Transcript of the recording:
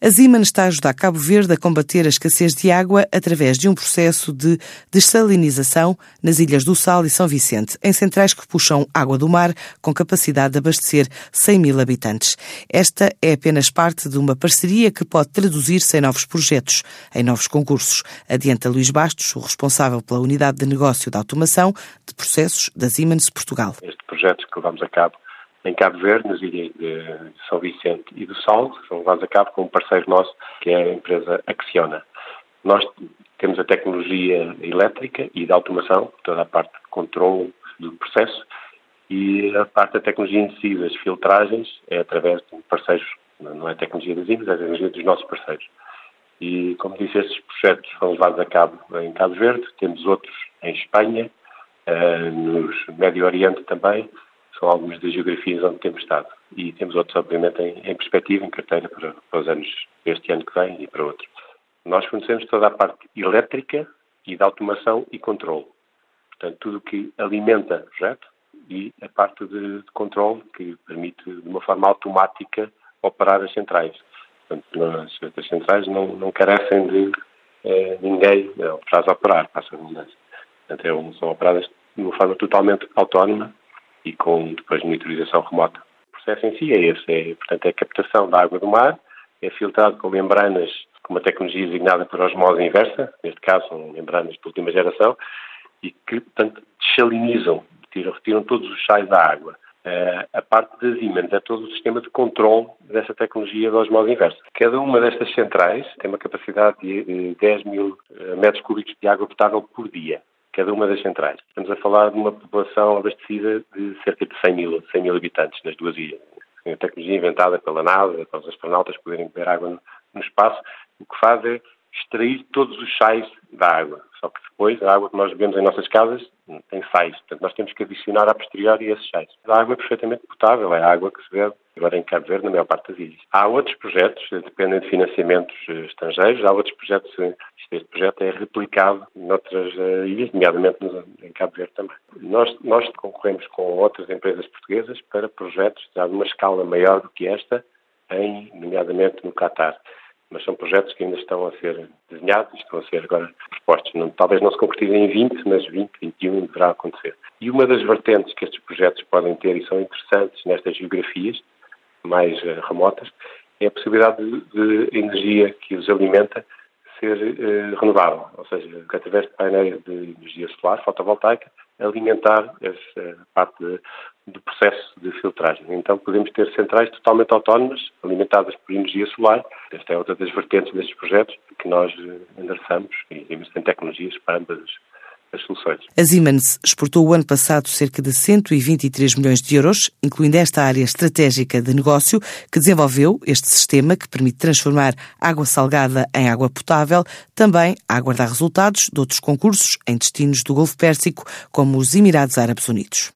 A Ziman está a ajudar Cabo Verde a combater a escassez de água através de um processo de dessalinização nas Ilhas do Sal e São Vicente, em centrais que puxam água do mar com capacidade de abastecer 100 mil habitantes. Esta é apenas parte de uma parceria que pode traduzir-se em novos projetos, em novos concursos. Adianta Luís Bastos, o responsável pela unidade de negócio de automação de processos da Siemens Portugal. Este projeto que levamos a cabo em Cabo Verde, nas ilhas de São Vicente e do Sal, são levados a cabo com um parceiro nosso, que é a empresa Acciona. Nós temos a tecnologia elétrica e de automação, toda a parte de controle do processo, e a parte da tecnologia si, das filtragens, é através de parceiros, não é tecnologia das IMES, é a tecnologia dos nossos parceiros. E, como disse, estes projetos foram levados a cabo em Cabo Verde, temos outros em Espanha, uh, no Médio Oriente também, são algumas das geografias onde temos estado. E temos outros, obviamente, em, em perspectiva, em carteira para, para os anos, este ano que vem e para outros. Nós fornecemos toda a parte elétrica e de automação e controle. Portanto, tudo o que alimenta o projeto e a parte de, de controle que permite, de uma forma automática, operar as centrais. Portanto, as, centrais não, não carecem de eh, ninguém para as operar, passa a redundância. Portanto, é, são operadas de uma forma totalmente autónoma e com depois monitorização remota. O processo em si é esse, é, portanto, é a captação da água do mar, é filtrado com membranas com uma tecnologia designada por osmose inversa, neste caso são membranas de última geração, e que, portanto, desalinizam, retiram, retiram todos os sais da água. Uh, a parte das ímãs é todo o sistema de controle dessa tecnologia de osmose inversa. Cada uma destas centrais tem uma capacidade de 10 mil eh, metros cúbicos de água potável por dia cada uma das centrais. Estamos a falar de uma população abastecida de cerca de 100 mil, 100 mil habitantes nas duas ilhas. A tecnologia inventada pela NASA, para os astronautas poderem beber água no, no espaço, o que faz é extrair todos os sais da água. Só que depois a água que nós bebemos em nossas casas tem sais. Portanto, nós temos que adicionar a posteriori esses sais. A água é perfeitamente potável, é a água que se bebe agora em Cabo Verde, na maior parte das ilhas. Há outros projetos, dependem de financiamentos eh, estrangeiros, há outros projetos, eh, este projeto é replicado noutras ilhas, nomeadamente em Cabo Verde também. Nós, nós concorremos com outras empresas portuguesas para projetos de uma escala maior do que esta, em, nomeadamente no Catar mas são projetos que ainda estão a ser desenhados e estão a ser agora propostos. Não, talvez não se concretizem em 20, mas 20, 21 deverá acontecer. E uma das vertentes que estes projetos podem ter e são interessantes nestas geografias mais uh, remotas é a possibilidade de, de, energia que os alimenta ser uh, renovável, ou seja, através de painéis de energia solar fotovoltaica, alimentar essa parte do processo de filtragem. Então podemos ter centrais totalmente autónomas, alimentadas por energia solar. Esta é outra das vertentes destes projetos que nós eh, endereçamos e temos tecnologias para ambas as soluções. A Siemens exportou o ano passado cerca de 123 milhões de euros, incluindo esta área estratégica de negócio, que desenvolveu este sistema que permite transformar água salgada em água potável, também a aguardar resultados de outros concursos em destinos do Golfo Pérsico, como os Emirados Árabes Unidos.